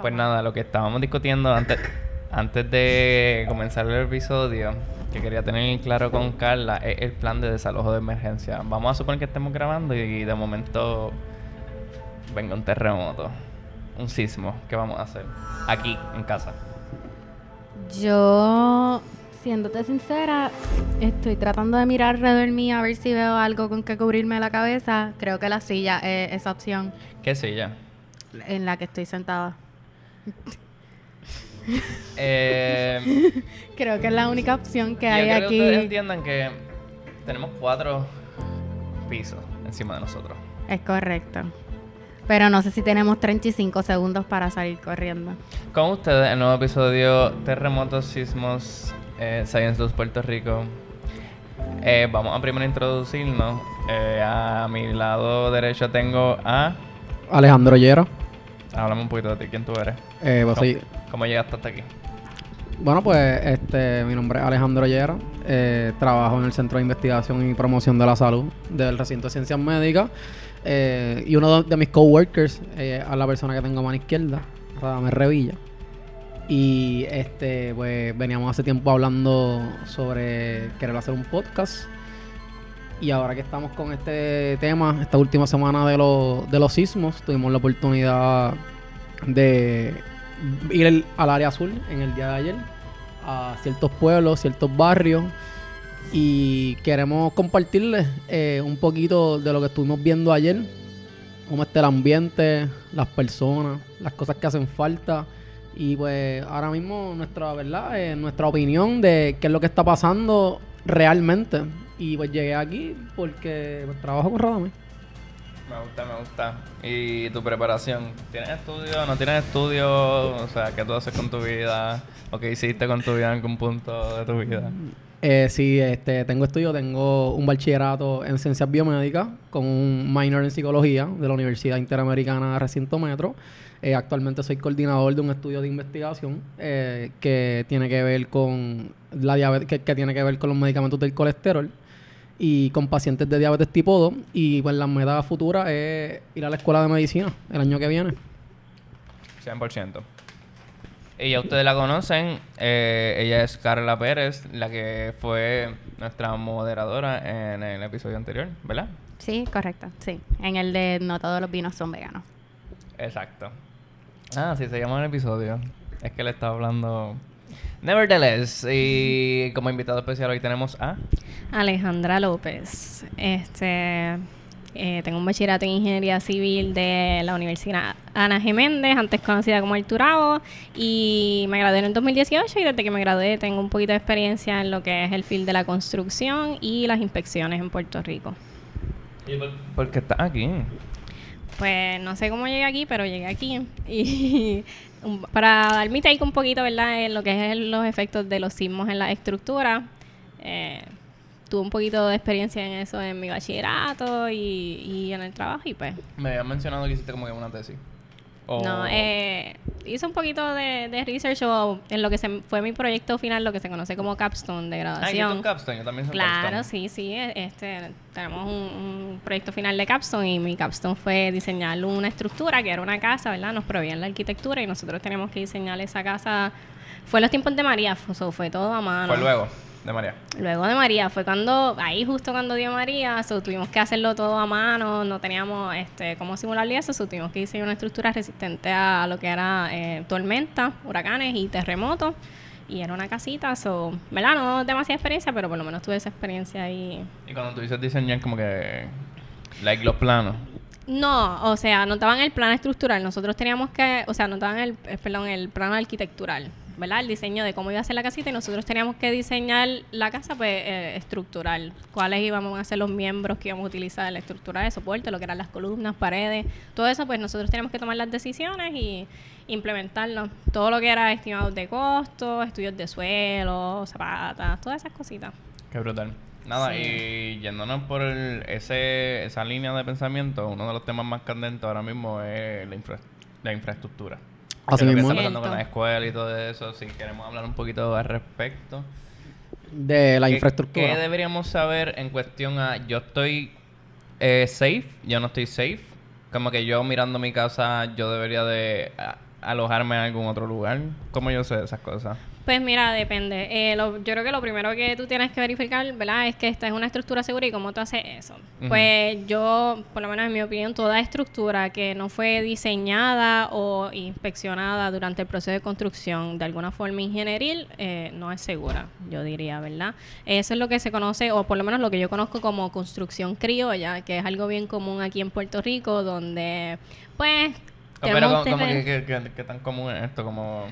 Pues nada, lo que estábamos discutiendo antes, antes de comenzar el episodio, que quería tener claro con Carla, es el plan de desalojo de emergencia. Vamos a suponer que estemos grabando y de momento venga un terremoto, un sismo. ¿Qué vamos a hacer? Aquí, en casa. Yo, siéndote sincera, estoy tratando de mirar alrededor mío a ver si veo algo con que cubrirme la cabeza. Creo que la silla es esa opción ¿Qué silla? en la que estoy sentada. Eh, Creo que es la única opción que yo hay quiero que ustedes aquí. entiendan que tenemos cuatro pisos encima de nosotros. Es correcto. Pero no sé si tenemos 35 segundos para salir corriendo. Con ustedes, el nuevo episodio Terremotos, Sismos, eh, Science 2 Puerto Rico. Eh, vamos a primero introducirnos. Eh, a mi lado derecho tengo a... Alejandro Llero. Háblame un poquito de ti, ¿quién tú eres? Eh, pues ¿Cómo, llegaste hasta aquí? bueno, pues este, mi nombre es Alejandro Llero. Eh, trabajo en el Centro de Investigación y Promoción de la Salud del Recinto de Ciencias Médicas. Eh, y uno de, de mis coworkers eh, a la persona que tengo a mano izquierda, Radamés Revilla. Y este, pues veníamos hace tiempo hablando sobre querer hacer un podcast. Y ahora que estamos con este tema, esta última semana de, los de los sismos, tuvimos la oportunidad de ir al área azul en el día de ayer, a ciertos pueblos, ciertos barrios. Y queremos compartirles eh, un poquito de lo que estuvimos viendo ayer, cómo está el ambiente, las personas, las cosas que hacen falta. Y pues ahora mismo nuestra verdad, Eh, nuestra opinión de qué es lo que está pasando realmente. Y pues llegué aquí porque pues, trabajo con Radamés. Me gusta, me gusta. ¿Y tu preparación? ¿Tienes estudio? ¿No tienes estudio? O sea, ¿qué tú haces con tu vida? ¿O qué hiciste con tu vida en algún punto de tu vida? Eh, sí, este, tengo estudio, tengo un bachillerato en ciencias biomédicas con un minor en psicología de la Universidad Interamericana Recinto Metro. Eh, actualmente soy coordinador de un estudio de investigación eh, que tiene que ver con la diabetes, que, que tiene que ver con los medicamentos del colesterol y con pacientes de diabetes tipo 2. Y pues la meta futura es ir a la escuela de medicina el año que viene. 100%. Y ya ustedes la conocen. eh, ella es Carla Pérez, la que fue nuestra moderadora en el episodio anterior, ¿verdad? Sí, correcto. Sí. En el de no todos los vinos son veganos. Exacto. Ah, sí, se llama el episodio. Es que le estaba hablando. Nevertheless, y como invitado especial hoy tenemos a. Alejandra López. Este, eh, tengo un bachillerato en Ingeniería Civil de la Universidad Ana G. Méndez, antes conocida como El Turabo, y me gradué en el 2018 y desde que me gradué tengo un poquito de experiencia en lo que es el field de la construcción y las inspecciones en Puerto Rico. ¿Por qué estás aquí? Pues no sé cómo llegué aquí, pero llegué aquí. Y para dar mi take un poquito, ¿verdad? En lo que es los efectos de los sismos en la estructura. Eh, tuve un poquito de experiencia en eso en mi bachillerato y, y en el trabajo y pues... Me habían mencionado que hiciste como que una tesis. No, eh, hice un poquito de, de research o en lo que se, fue mi proyecto final, lo que se conoce como capstone de Ah, graduación. un capstone. Yo también soy Claro, capstone. sí, sí. e- Este, tenemos un, un proyecto final de Capstone y mi Capstone fue diseñar una estructura que era una casa, ¿verdad? Nos proveían la arquitectura y nosotros teníamos que diseñar esa casa. Fue en los tiempos de María, fue, so, fue todo a mano. Fue luego de María. Luego de María, fue cuando, ahí justo cuando dio María, so, tuvimos que hacerlo todo a mano, no teníamos este, cómo simularlo y eso, so, tuvimos que diseñar una estructura resistente a lo que era eh, tormenta, huracanes y terremotos. Y era una casita, so, ¿verdad? No demasiada experiencia, pero por lo menos tuve esa experiencia ahí. Y cuando tú dices diseñar, como que. Like los planos. No, o sea, no daban el plan estructural. Nosotros teníamos que, o sea, no daban el, eh, perdón, el plano arquitectural, ¿verdad? El diseño de cómo iba a ser la casita y nosotros teníamos que diseñar la casa, pues, eh, estructural. Cuáles íbamos a ser los miembros que íbamos a utilizar, la estructura de soporte, lo que eran las columnas, paredes, todo eso, pues nosotros teníamos que tomar las decisiones y implementarlo. Todo lo que era estimados de costos, estudios de suelo, zapatas, todas esas cositas. Qué brutal. Nada, Sí. y yéndonos por el- ese, esa línea de pensamiento, uno de los temas más candentes ahora mismo es la, infra- la infraestructura. Así Que es lo que mismo. está pasando con la escuela y todo eso. Si queremos hablar un poquito al respecto. De la ¿Qué- infraestructura. ¿Qué deberíamos saber en cuestión a yo estoy eh, safe, yo no estoy safe? Como que yo mirando mi casa, yo debería de... alojarme en algún otro lugar. ¿Cómo yo sé esas cosas? Pues mira, depende. Eh, lo- yo creo que lo primero que tú tienes que verificar, ¿verdad? Es que esta es una estructura segura y cómo tú haces eso. Pues yo, por lo menos en mi opinión, toda estructura que no fue diseñada o inspeccionada durante el proceso de construcción de alguna forma ingenieril eh, no es segura, yo diría, ¿verdad? Eso es lo que se conoce, o por lo menos lo que yo conozco como construcción criolla, que es algo bien común aquí en Puerto Rico, donde, pues... Oh, pero tenemos ¿cómo, cómo terren- que, que- que- que tan común es esto? Como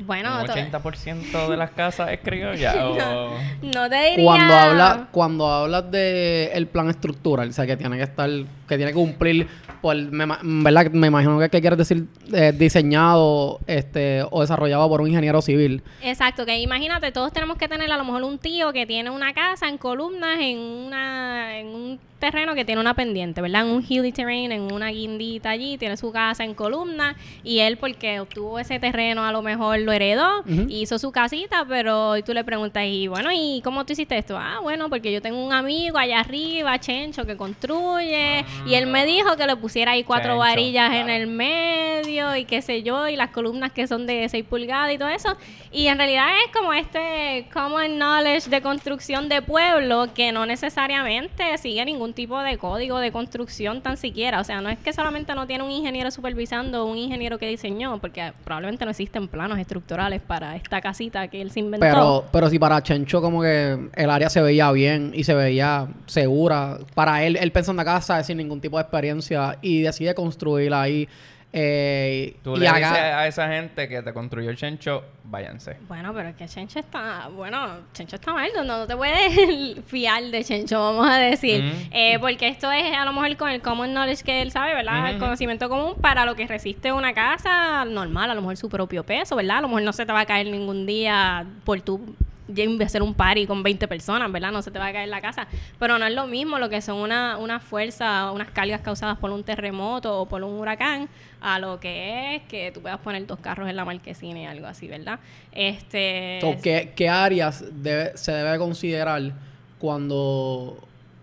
Bueno, un to- 80% de las casas es criolla o... no te diría... Cuando hablas cuando hablas de el plan estructural, o sea, que tiene que estar, que tiene que cumplir, por, me, ¿verdad? Me imagino que, que quieres decir eh, diseñado este, o desarrollado por un ingeniero civil. Exacto, que imagínate, todos tenemos que tener a lo mejor un tío que tiene una casa en columnas en una en un terreno que tiene una pendiente, ¿verdad? En un hilly terrain, en una guindita allí, tiene su casa en columnas y él porque obtuvo ese terreno a lo mejor lo heredó, Ujú. hizo su casita, pero y tú le preguntas y bueno, ¿y cómo tú hiciste esto? Ah, bueno, porque yo tengo un amigo allá arriba, Chencho, que construye y él me dijo que le pusiera ahí cuatro varillas en el medio y qué sé yo, y las columnas que son de 6 pulgadas y todo eso. Y en realidad es como este common knowledge de construcción de pueblo que no necesariamente sigue ningún tipo de código de construcción tan siquiera. O sea, no es que solamente no tiene un ingeniero supervisando o un ingeniero que diseñó, porque probablemente no existen planos estructurales para esta casita que él se inventó. Pero, pero si para Chencho como que el área se veía bien y se veía segura, para él, él pensó en la casa sin ningún tipo de experiencia y decide construirla ahí. eh, Tú y le haga- dices a esa gente que te construyó el chencho, váyanse. Bueno, pero es que Chencho está, bueno, Chencho está mal, no, no te puedes fiar de Chencho, vamos a decir. Eh, porque esto es a lo mejor con el common knowledge que él sabe, ¿verdad? El conocimiento común para lo que resiste una casa normal, a lo mejor su propio peso, ¿verdad? A lo mejor no se te va a caer ningún día por tu de hacer un party con 20 personas, ¿verdad? No se te va a caer la casa. Pero no es lo mismo lo que son una, una fuerza, unas cargas causadas por un terremoto o por un huracán, a lo que es que tú puedas poner dos carros en la marquesina y algo así, ¿verdad? Este... ¿qué, qué áreas debe- se debe considerar cuando...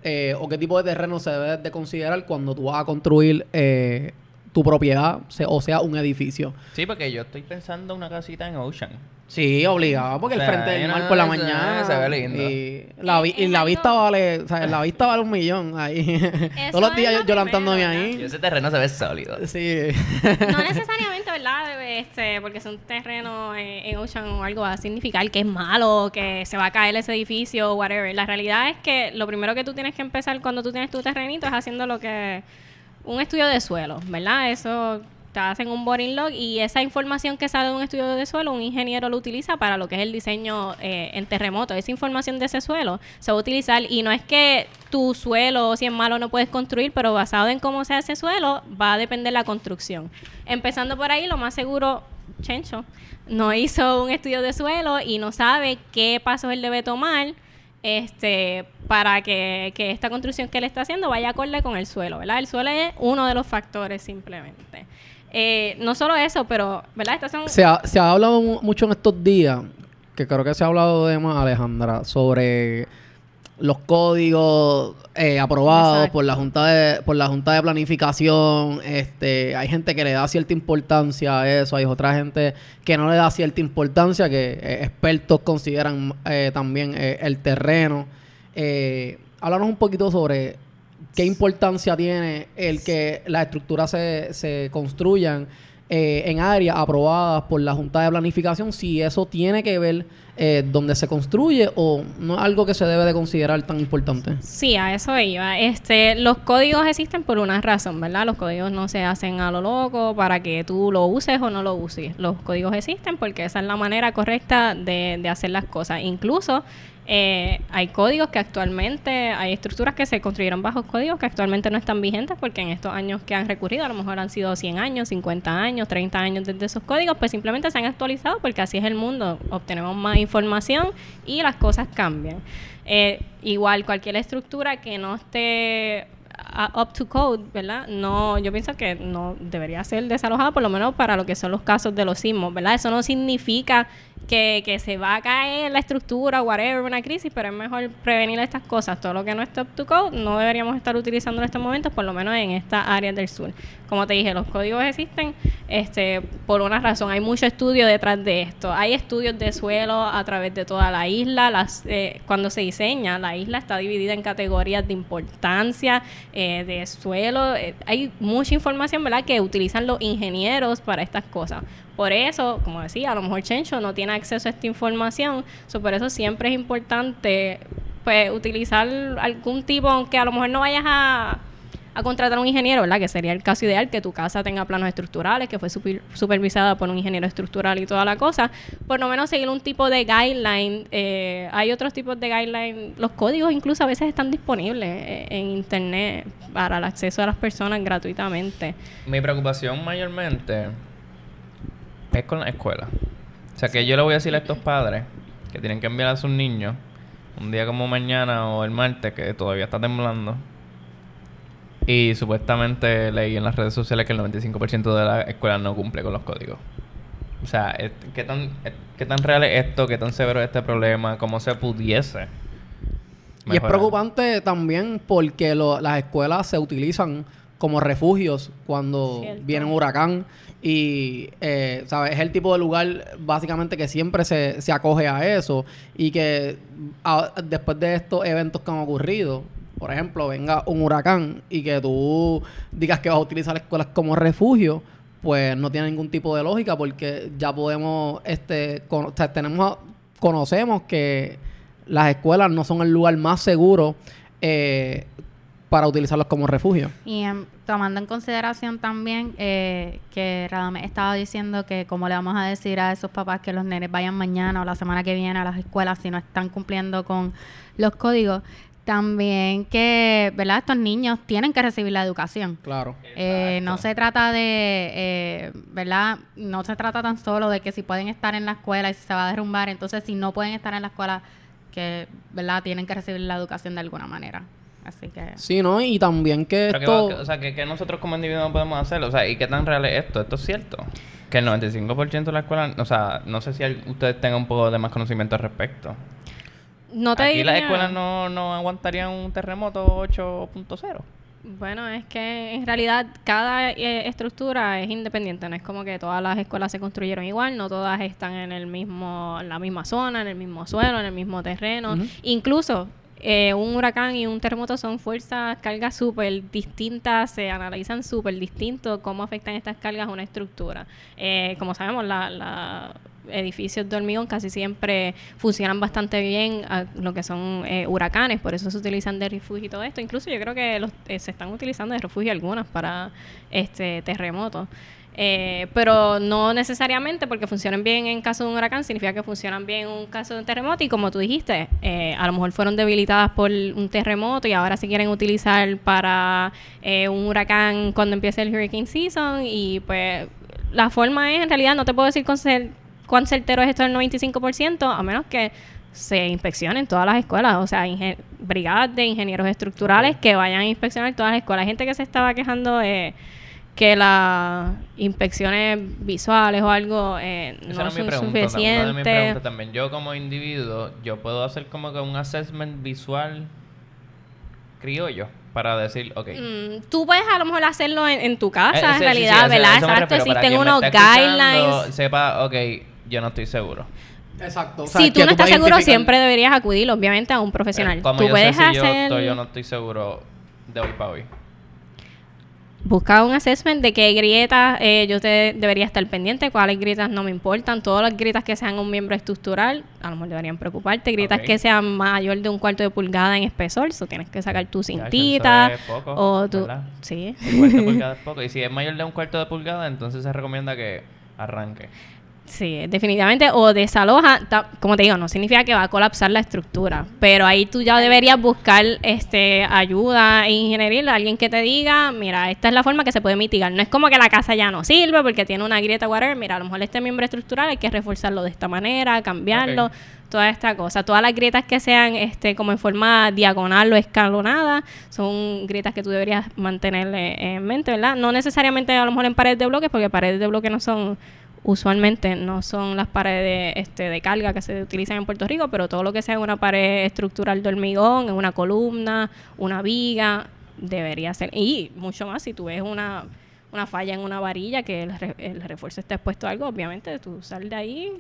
eh, o qué tipo de terreno se debe de considerar cuando tú vas a construir eh, tu propiedad, se- o sea, un edificio? Sí, porque yo estoy pensando una casita en Ocean. Sí, obligado, porque O el frente del no, mar por la mañana. se ve lindo. Y la, vi- y la vista vale, o sea, la vista vale un millón ahí. Todos los es días lo yo, levantándome primero, Y ahí. ese terreno se ve sólido. Sí. No necesariamente, ¿verdad? Este, porque es un terreno en, en Ocean o algo va a significar que es malo, que se va a caer ese edificio, whatever. La realidad es que lo primero que tú tienes que empezar cuando tú tienes tu terrenito es haciendo lo que un estudio de suelo, ¿verdad? Eso te hacen un boring log y esa información que sale de un estudio de suelo, un ingeniero lo utiliza para lo que es el diseño eh, en terremoto. Esa información de ese suelo se va a utilizar y no es que tu suelo, si es malo, no puedes construir, pero basado en cómo sea ese suelo, va a depender la construcción. Empezando por ahí, lo más seguro, Chencho no hizo un estudio de suelo y no sabe qué pasos él debe tomar este para que, que esta construcción que él está haciendo vaya acorde con el suelo, ¿verdad? El suelo es uno de los factores simplemente. Eh, no solo eso, pero, ¿verdad? Estas son... Se ha, se ha hablado mu- mucho en estos días, que creo que se ha hablado de más, Alejandra, sobre los códigos eh, aprobados Exacto. por la junta de por la junta de planificación este hay gente que le da cierta importancia a eso hay otra gente que no le da cierta importancia que eh, expertos consideran eh, también el terreno háblanos un poquito sobre qué importancia tiene el que las estructuras se, se construyan eh, en áreas aprobadas por la Junta de Planificación, si eso tiene que ver eh, donde se construye o no es algo que se debe de considerar tan importante. Sí, a eso iba. Este, los códigos existen por una razón, ¿verdad? Los códigos no se hacen a lo loco para que tú lo uses o no lo uses. Los códigos existen porque esa es la manera correcta de, de hacer las cosas. Incluso eh, hay códigos que actualmente, hay estructuras que se construyeron bajo códigos que actualmente no están vigentes porque en estos años que han recurrido, a lo mejor han sido 100 años, 50 años, 30 años desde esos códigos, pues simplemente se han actualizado porque así es el mundo. Obtenemos más información y las cosas cambian. Eh, igual cualquier estructura que no esté a- up to code, ¿verdad? No, yo pienso que no debería ser desalojada, por lo menos para lo que son los casos de los sismos, ¿verdad? Eso no significa que, que se va a caer la estructura, whatever, una crisis, pero es mejor prevenir estas cosas. Todo lo que no es top to code no deberíamos estar utilizando en estos momentos, por lo menos en esta área del sur. Como te dije, los códigos existen este, por una razón. Hay mucho estudio detrás de esto. Hay estudios de suelo a través de toda la isla. Las, eh, cuando se diseña, la isla está dividida en categorías de importancia, eh, de suelo. Eh, hay mucha información, ¿verdad?, que utilizan los ingenieros para estas cosas. Por eso, como decía, a lo mejor Chencho no tiene acceso a esta información, so, por eso siempre es importante pues utilizar algún tipo, aunque a lo mejor no vayas a, contratar a un ingeniero, ¿verdad? Que sería el caso ideal, que tu casa tenga planos estructurales, que fue super- supervisada por un ingeniero estructural y toda la cosa. Por lo menos seguir un tipo de guideline. eh, hay otros tipos de guideline. Los códigos incluso a veces están disponibles eh, en internet para el acceso a las personas gratuitamente. Mi preocupación mayormente es con la escuela. O sea, que yo le voy a decir a estos padres que tienen que enviar a sus niños un día como mañana o el martes, que todavía está temblando. Y supuestamente leí en las redes sociales que el 95% de la escuela no cumple con los códigos. O sea, ¿qué tan, ¿qué tan real es esto? ¿Qué tan severo es este problema? ¿Cómo se pudiese? Y es preocupante también porque lo- las escuelas se utilizan como refugios cuando Cierto. viene un huracán y eh, ¿sabes? es el tipo de lugar básicamente que siempre se, se acoge a eso y que después de estos eventos que han ocurrido por ejemplo venga un huracán y que tú digas que vas a utilizar escuelas como refugio pues no tiene ningún tipo de lógica porque ya podemos este con- o tenemos conocemos que las escuelas no son el lugar más seguro eh, para utilizarlos como refugio. Y em, tomando en consideración también eh, que Radame estaba diciendo que cómo le vamos a decir a esos papás que los nenes vayan mañana o la semana que viene a las escuelas si no están cumpliendo con los códigos, también que, ¿verdad? Estos niños tienen que recibir la educación. Claro. Eh, no se trata de, eh, ¿verdad? No se trata tan solo de que si pueden estar en la escuela y si se va a derrumbar, entonces si no pueden estar en la escuela, que, ¿verdad? Tienen que recibir la educación de alguna manera. Así que... Sí, ¿no? Y también que Pero esto... que- o sea, que, que nosotros como individuos podemos hacer, o sea, ¿y qué tan real es esto? ¿Esto es cierto? Que el 95% de la escuela, o sea, no sé si ustedes tengan un poco de más conocimiento al respecto. No te Aquí las diría- escuelas no, no aguantarían un terremoto 8.0. Bueno, es que en realidad cada eh, estructura es independiente, no es como que todas las escuelas se construyeron igual, no todas están en el mismo, en la misma zona, en el mismo suelo, en el mismo terreno. Incluso eh, un huracán y un terremoto son fuerzas, cargas súper distintas, se analizan súper distinto cómo afectan estas cargas a una estructura. Eh, como sabemos, la, la edificios de hormigón casi siempre funcionan bastante bien a lo que son eh, huracanes, por eso se utilizan de refugio y todo esto. Incluso yo creo que los, eh, se están utilizando de refugio algunas para este terremotos. Eh, pero no necesariamente porque funcionen bien en caso de un huracán significa que funcionan bien en un caso de un terremoto. Y como tú dijiste, eh, a lo mejor fueron debilitadas por un terremoto y ahora se quieren utilizar para eh, un huracán cuando empiece el hurricane season. Y pues la forma es en realidad no te puedo decir cuán certero es esto del 95% a menos que se inspeccionen todas las escuelas, o sea, brigadas de ingenieros estructurales que vayan a inspeccionar todas las escuelas. Hay gente que se estaba quejando de que las inspecciones visuales o algo eh, Esa no era mi son pregunta. Una de mis suficientes. preguntas también. Yo como individuo, yo puedo hacer como que un assessment visual criollo para decir, ok. Mm, tú puedes a lo mejor hacerlo en, en tu Eh, casa, sí, en sí, sí, realidad, a ¿verdad? Exacto, existen unos guidelines. Sepa, ok, yo no estoy seguro. Exacto. Si tú no estás seguro, siempre deberías acudir, obviamente, a un profesional. Pero como tú yo puedes sé si yo, hacer... estoy, yo no estoy seguro de hoy para hoy. Busca un assessment de qué grietas eh, yo te debería estar pendiente, cuáles grietas no me importan, todas las grietas que sean un miembro estructural, a lo mejor deberían preocuparte, grietas que sean mayor de un cuarto de pulgada en espesor, eso tienes que sacar tu Ya, cintita es poco, o tu... ¿verdad? Sí. Un cuarto de pulgada es poco. Y si es mayor de un cuarto de pulgada, entonces se recomienda que arranque. Sí, definitivamente. O desaloja, como te digo, no significa que va a colapsar la estructura, pero ahí tú ya deberías buscar este ayuda ingenieril, alguien que te diga, mira, esta es la forma que se puede mitigar. No es como que la casa ya no sirve porque tiene una grieta, whatever. Mira, a lo mejor este miembro estructural hay que reforzarlo de esta manera, cambiarlo, toda esta cosa. Todas las grietas que sean este como en forma diagonal o escalonada son grietas que tú deberías mantener en mente, ¿verdad? No necesariamente a lo mejor en paredes de bloques, porque paredes de bloques no son usualmente no son las paredes este, de carga que se utilizan en Puerto Rico, pero todo lo que sea una pared estructural de hormigón, en una columna, una viga, debería ser. Y mucho más si tú ves una, una falla en una varilla que el, el refuerzo está expuesto a algo, obviamente tú sal de ahí.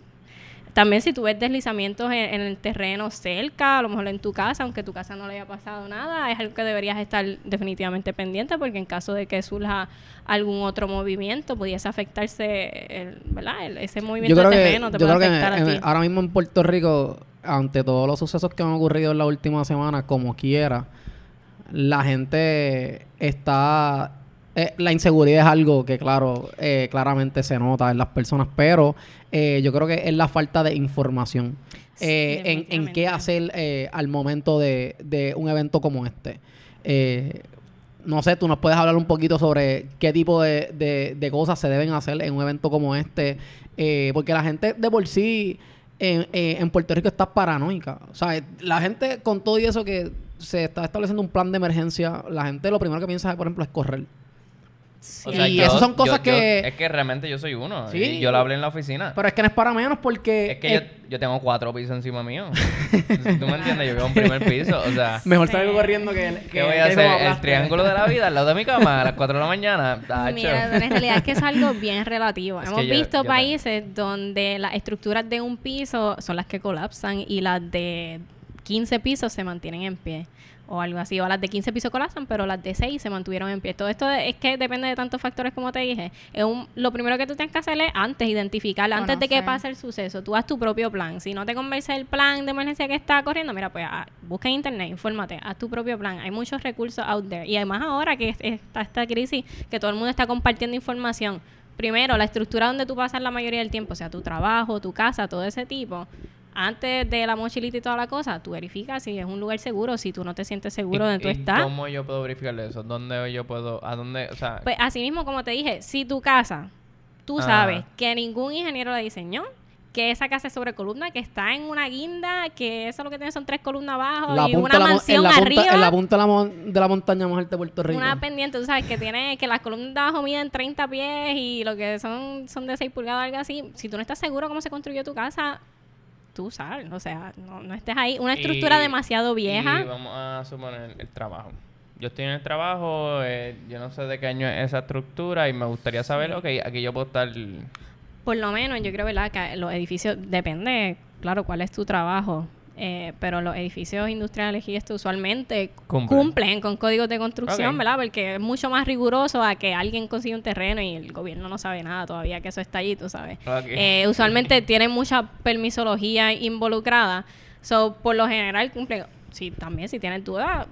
También si tú ves deslizamientos en, en el terreno cerca, a lo mejor en tu casa, aunque tu casa no le haya pasado nada, es algo que deberías estar definitivamente pendiente porque en caso de que surja algún otro movimiento, pudiese afectarse, el, ¿verdad? El- ese movimiento de que, terreno te yo puede creo que afectar a en- ti. ahora mismo en Puerto Rico, ante todos los sucesos que han ocurrido en la última semana, como quiera, la gente está... eh, la inseguridad es algo que, claro, eh, claramente se nota en las personas, pero eh, yo creo que es la falta de información Sí, eh, en, en qué hacer eh, al momento de, de un evento como este. Eh, no sé, tú nos puedes hablar un poquito sobre qué tipo de, de- de cosas se deben hacer en un evento como este, porque la gente de por sí en Puerto Rico está paranoica. O sea, la gente con todo y eso que se está estableciendo un plan de emergencia, la gente lo primero que piensa, por ejemplo, es correr. Sí. Y esas son cosas yo- que- es que realmente yo soy uno. Sí. y yo lo hablé en la oficina. Pero es que no es para menos porque... es que yo, yo tengo cuatro pisos encima mío. ¿Tú me entiendes? Yo vivo en primer piso. O sea, Mejor Sí. salgo corriendo que... que ¿qué voy a hacer? El triángulo de la vida al lado de mi cama a las 4 de la mañana. Tacho. Mira, en realidad es que es algo bien relativo. Es Hemos yo- visto yo países donde las estructuras de un piso son las que colapsan y las de 15 pisos se mantienen en pie. O algo así. O las de 15 pisos colapsan, pero las de 6 se mantuvieron en pie. Todo esto es que depende de tantos factores como te dije. Es un, lo primero que tú tienes que hacer es antes identificar, antes de que pase el suceso. Tú haz tu propio plan. Si no te convence el plan de emergencia que está corriendo, mira, pues ah, busca en internet, infórmate, haz tu propio plan. Hay muchos recursos out there. Y además ahora que es- está esta crisis, que todo el mundo está compartiendo información. Primero, la estructura donde tú pasas la mayoría del tiempo, o sea, tu trabajo, tu casa, todo ese tipo. Antes de la mochilita y toda la cosa, tú verificas si es un lugar seguro, si tú no te sientes seguro ¿Y- donde tú y estás. ¿Cómo yo puedo verificar eso? ¿Dónde yo puedo.? ¿A dónde.? O sea. Pues así mismo, como te dije, si tu casa, tú Ah. sabes que ningún ingeniero la diseñó, que esa casa es sobre columna, que está en una guinda, que eso lo que tiene son tres columnas abajo La y punta una mansión en la punta, arriba. en la punta de la, mon- de la montaña más alta de Puerto Rico. Una pendiente, tú sabes que tiene que las columnas de abajo miden 30 pies y lo que son son de 6 pulgadas, algo así. Si tú no estás seguro cómo se construyó tu casa, tú sabes, o sea, no, no estés ahí. Una estructura Y- demasiado vieja. Y vamos a suponer el trabajo. Yo estoy en el trabajo, eh, yo no sé de qué año es esa estructura y me gustaría saber, ok, aquí yo puedo estar... Por lo menos, yo creo, ¿verdad? Que los edificios, depende, claro, cuál es tu trabajo. Eh, pero los edificios industriales y esto usualmente Cumplen. cumplen, con códigos de construcción. ¿verdad? Porque es mucho más riguroso a que alguien consiga un terreno y el gobierno no sabe nada todavía que eso está allí, tú sabes. Eh, usualmente tienen mucha permisología involucrada. So, por lo general cumplen. Si también, si tienes dudas,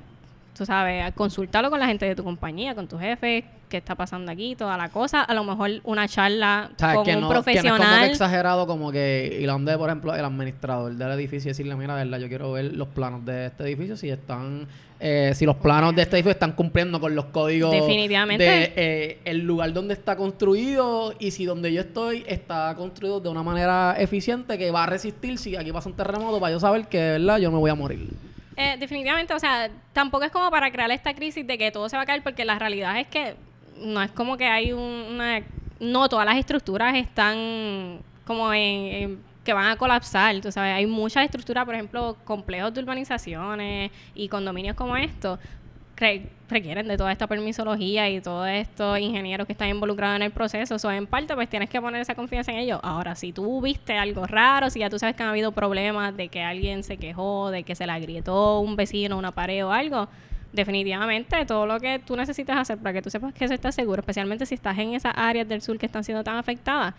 tú sabes, consultarlo con la gente de tu compañía, con tu jefe, qué está pasando aquí, toda la cosa. A lo mejor una charla O sea, con que un no, que no es como que profesional. exagerado como que y donde por ejemplo el administrador del edificio y decirle mira verdad yo quiero ver los planos de este edificio si están eh, si los planos de este edificio están cumpliendo con los códigos Definitivamente. de eh, el lugar donde está construido y si donde yo estoy está construido de una manera eficiente que va a resistir si aquí pasa un terremoto para yo saber que de verdad yo me voy a morir Eh, definitivamente, o sea, tampoco es como para crear esta crisis de que todo se va a caer, porque la realidad es que no es como que hay un- una... No, todas las estructuras están como en... en- que van a colapsar, tú sabes, hay muchas estructuras, por ejemplo, complejos de urbanizaciones y condominios como estos, re- requieren de toda esta permisología y todos estos ingenieros que están involucrados en el proceso. O en parte, pues tienes que poner esa confianza en ellos. Ahora, si tú viste algo raro, si ya tú sabes que han habido problemas de que alguien se quejó, de que se le agrietó un vecino, una pared o algo, definitivamente todo lo que tú necesitas hacer para que tú sepas que eso está seguro, especialmente si estás en esas áreas del sur que están siendo tan afectadas,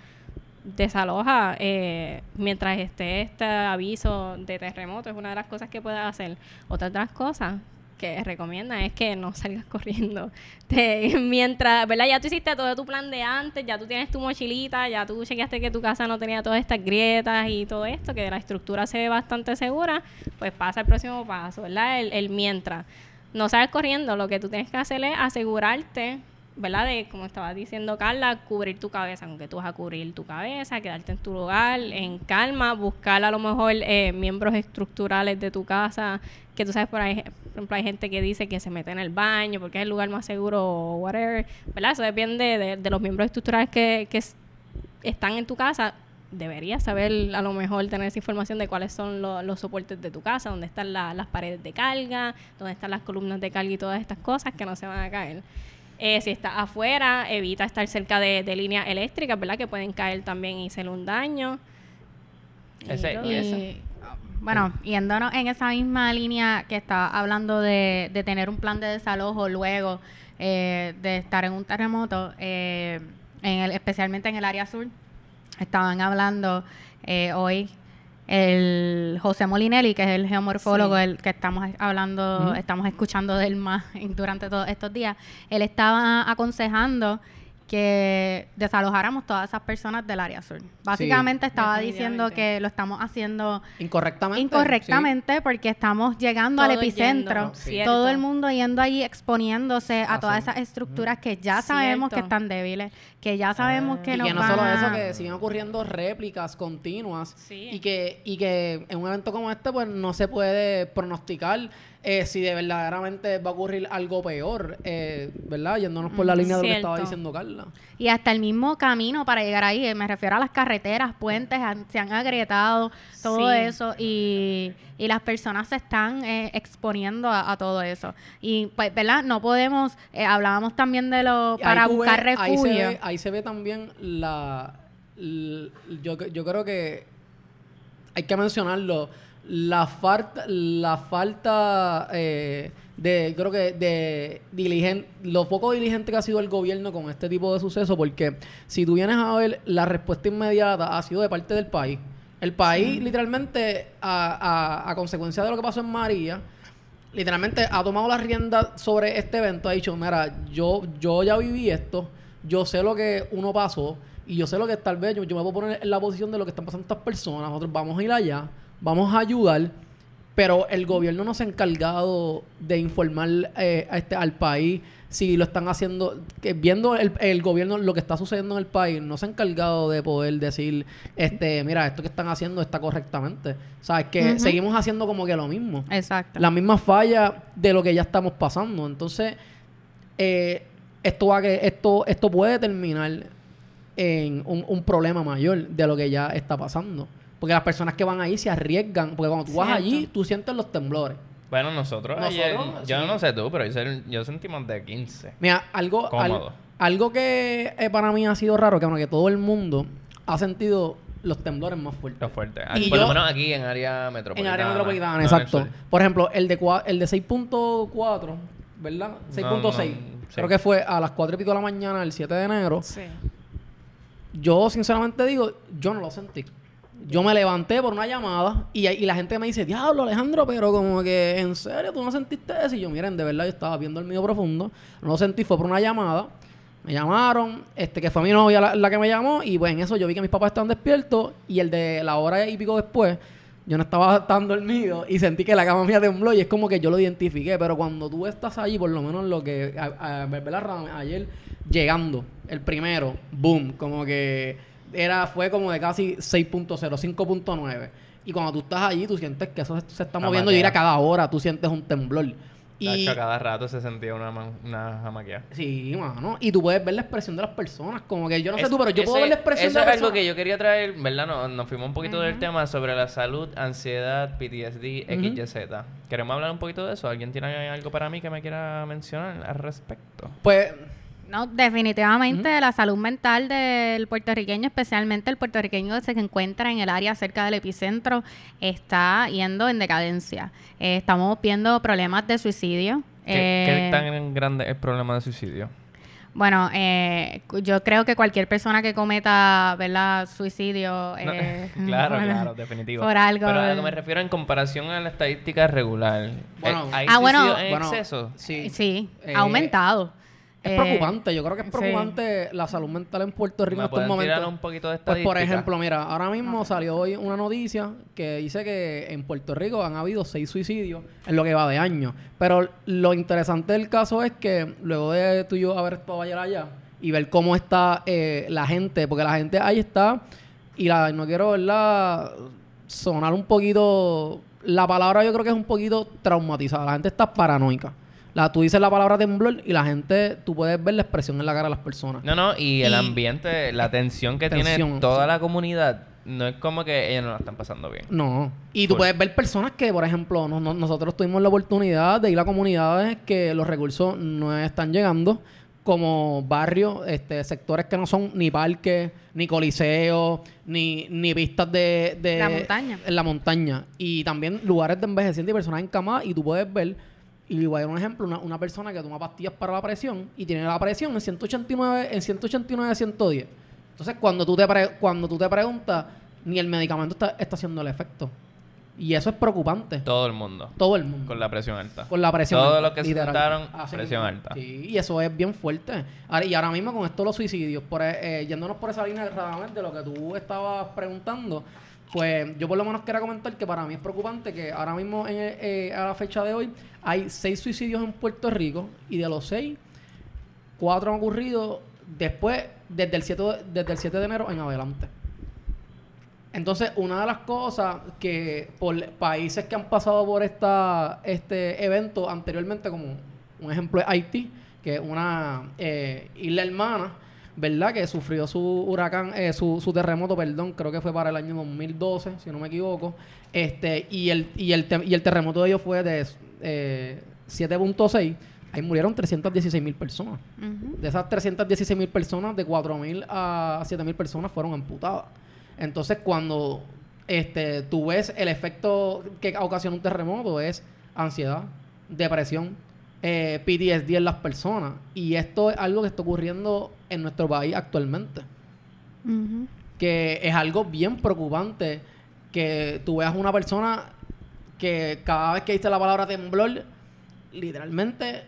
desaloja eh, mientras esté este aviso de terremoto es una de las cosas que puedes hacer otra de las cosas que recomienda es que no salgas corriendo. Te- mientras verdad ya tú hiciste todo tu plan de antes ya tú tienes tu mochilita ya tú chequeaste que tu casa no tenía todas estas grietas y todo esto que la estructura se ve bastante segura pues pasa el próximo paso verdad el, el mientras. No salgas corriendo lo que tú tienes que hacer es asegurarte ¿verdad? De, como estaba diciendo Carla, cubrir tu cabeza, aunque tú vas a cubrir tu cabeza, quedarte en tu lugar, en calma, buscar a lo mejor eh, miembros estructurales de tu casa, que tú sabes, por ahí, por ejemplo, hay gente que dice que se mete en el baño porque es el lugar más seguro o whatever, ¿verdad? Eso depende de, de los miembros estructurales que, están en tu casa, deberías saber a lo mejor tener esa información de cuáles son lo- los soportes de tu casa, dónde están la- las paredes de carga, dónde están las columnas de carga y todas estas cosas que no se van a caer. Eh, si estás afuera, evita estar cerca de, de líneas eléctricas, ¿verdad? Que pueden caer también y hacer un daño. Ese- y. Y, bueno, yéndonos en esa misma línea que está hablando de, de tener un plan de desalojo luego eh, de estar en un terremoto, eh, en el, especialmente en el área sur, estaban hablando eh, hoy el José Molinelli, que es el geomorfólogo Sí. el que estamos hablando, estamos escuchando de él más durante todos estos días. Él estaba aconsejando que desalojáramos todas esas personas del área sur. Básicamente estaba diciendo que lo estamos haciendo Incorrectamente. incorrectamente porque estamos llegando al epicentro. yendo. Todo el mundo yendo ahí exponiéndose a Así. todas esas estructuras que ya sabemos que están débiles, que ya sabemos que y no que no van solo a- eso, que siguen ocurriendo réplicas continuas Sí. y que y que en un evento como este pues no se puede pronosticar eh, si de verdaderamente va a ocurrir algo peor, eh, ¿verdad? Yéndonos por la Mm, línea de lo que estaba cierto. diciendo Carla. Y hasta el mismo camino para llegar ahí, eh, me refiero a las carreteras, puentes, han- se han agrietado, todo Sí. eso, y, y las personas se están eh, exponiendo a, a todo eso. Y pues, ¿verdad? No podemos, eh, hablábamos también de lo, ahí para buscar ves- Ahí se, refugio. ve, ahí se ve también la... l- yo, yo creo que hay que mencionarlo. La falta, la falta eh, de, creo que de diligen, lo poco diligente que ha sido el gobierno con este tipo de sucesos, porque si tú vienes a ver, la respuesta inmediata ha sido de parte del país. El país, literalmente, a, a, a consecuencia de lo que pasó en María, literalmente ha tomado la rienda sobre este evento, ha dicho, mira, yo, yo ya viví esto, yo sé lo que uno pasó y yo sé lo que tal vez yo, yo me puedo poner en la posición de lo que están pasando estas personas, nosotros vamos a ir allá, vamos a ayudar, pero el gobierno no se ha encargado de informar eh, a este, al país si lo están haciendo, que viendo el, el gobierno lo que está sucediendo en el país, no se ha encargado de poder decir, este, mira, esto que están haciendo está correctamente. ¿Sabes? Que Ujú. seguimos haciendo como que lo mismo Exacto. la misma falla de lo que ya estamos pasando. Entonces, eh, esto va a que esto esto puede terminar en un, un problema mayor de lo que ya está pasando. Porque las personas que van ahí se arriesgan, porque cuando tú vas Cierto. allí, tú sientes los temblores. Bueno, nosotros, Nosotros, ayer, yo sí. no sé tú, pero yo, yo sentimos de 15. Mira, algo, al- Cómodo. algo que eh, para mí ha sido raro, que, bueno, que todo el mundo ha sentido los temblores más fuertes. Lo fuerte. Y Por yo- lo menos aquí en área En metropolitana. área metropolitana, no en el exacto. sur. Por ejemplo, el de, cua- el de 6.4, ¿verdad? 6.6. no, Creo sí. que fue a las 4 y pico de la mañana, el 7 de enero. Sí. Yo, sinceramente digo, yo no lo sentí. Yo me levanté por una llamada y, la gente me dice, diablo, Alejandro, pero como que, ¿en serio tú no sentiste eso? Y yo, miren, de verdad, yo estaba viendo el mío profundo. No lo sentí, fue por una llamada. Me llamaron, este que fue mi novia la, la que me llamó, y pues en eso yo vi que mis papás estaban despiertos, y el de la hora y pico después, yo no estaba tan dormido y sentí que la cama mía tembló y es como que yo lo identifiqué. Pero cuando tú estás allí, por lo menos lo que. A, a- ¿verdad, Ram? Ayer llegando, el primero, boom, como que era fue como de casi 6.0, 5.9. Y cuando tú estás allí, tú sientes que eso se, se está moviendo y ir a cada hora, tú sientes un temblor. Y, a cada rato se sentía una, man- una jamaquea. Sí, mano. Y tú puedes ver la expresión de las personas. Como que yo no sé Eso- tú, pero yo puedo ver la expresión Eso de es la algo persona. que yo quería traer, ¿verdad? No, nos fuimos un poquito del tema sobre la salud, ansiedad, PTSD, XYZ. ¿Queremos hablar un poquito de eso? ¿Alguien tiene algo para mí que me quiera mencionar al respecto? Pues No, definitivamente la salud mental del puertorriqueño, especialmente el puertorriqueño que se encuentra en el área cerca del epicentro, está yendo en decadencia. Eh, estamos viendo problemas de suicidio. ¿Qué, qué Eh, tan grande es el problema de suicidio? Bueno, eh, yo creo que cualquier persona que cometa, ¿verdad? Suicidio. No, eh, claro, bueno, claro, definitivo. Por algo. Pero a lo que me refiero en comparación a la estadística regular. Bueno. ¿Hay Ah, bueno. en bueno, exceso? sí. Sí, Eh, ha aumentado. Es Eh, preocupante, yo creo que es sí. preocupante la salud mental en Puerto Rico en ¿Me estos momentos. tirar un poquito de Pues estadística? por ejemplo, mira, ahora mismo salió hoy una noticia que dice que en Puerto Rico han habido seis suicidios en lo que va de año. Pero lo interesante del caso es que luego de tú y yo haber estado ayer allá y ver cómo está eh, la gente, porque la gente ahí está y la no quiero verla sonar un poquito, la palabra yo creo que es un poquito traumatizada, la gente está paranoica. La, tú dices la palabra temblor y la gente, tú puedes ver la expresión en la cara de las personas. No, no, y el Y- ambiente, la tensión que tiene toda sí. la comunidad, no es como que ellos no la están pasando bien. No. Y tú Full. puedes ver personas que, por ejemplo, no- no- nosotros tuvimos la oportunidad de ir a comunidades que los recursos no están llegando, como barrios, este, sectores que no son ni parques, ni coliseos, ni, ni pistas de, de- La montaña. En la montaña. Y también lugares de envejecientes y personas encamadas. Y tú puedes ver, y voy a dar un ejemplo, una, una persona que toma pastillas para la presión y tiene la presión en 189, en 189 110. Entonces, cuando tú te, pre- cuando tú te preguntas, ni el medicamento está, está haciendo el efecto. Y eso es preocupante. Todo el mundo. Todo el mundo. Con la presión alta. Con la presión Todos alta, los que se literal. sentaron, Así presión alta. Sí, y eso es bien fuerte. Ahora- y ahora mismo con esto los suicidios, por, eh, yéndonos por esa línea de lo que tú estabas preguntando, pues yo por lo menos quería comentar que para mí es preocupante que ahora mismo en, eh, a la fecha de hoy hay seis suicidios en Puerto Rico y de los seis, cuatro han ocurrido después, desde el 7, de- desde el 7 de enero en adelante. Entonces, una de las cosas que por países que han pasado por esta, este evento anteriormente, como un ejemplo es Haití, que es una eh, isla hermana, ¿verdad? Que sufrió su huracán, eh, su, su terremoto, perdón, creo que fue para el año 2012, si no me equivoco. Este, y el, y el, y el terremoto de ellos fue de eh, 7.6. Ahí murieron 316 mil personas. De esas 316 mil personas, de 4 mil a 7 mil personas fueron amputadas. Entonces, cuando este, tú ves el efecto que ocasiona un terremoto, es ansiedad, depresión, eh, PTSD en las personas. Y esto es algo que está ocurriendo en nuestro país actualmente. Que es algo bien preocupante que tú veas una persona que cada vez que dice la palabra temblor, literalmente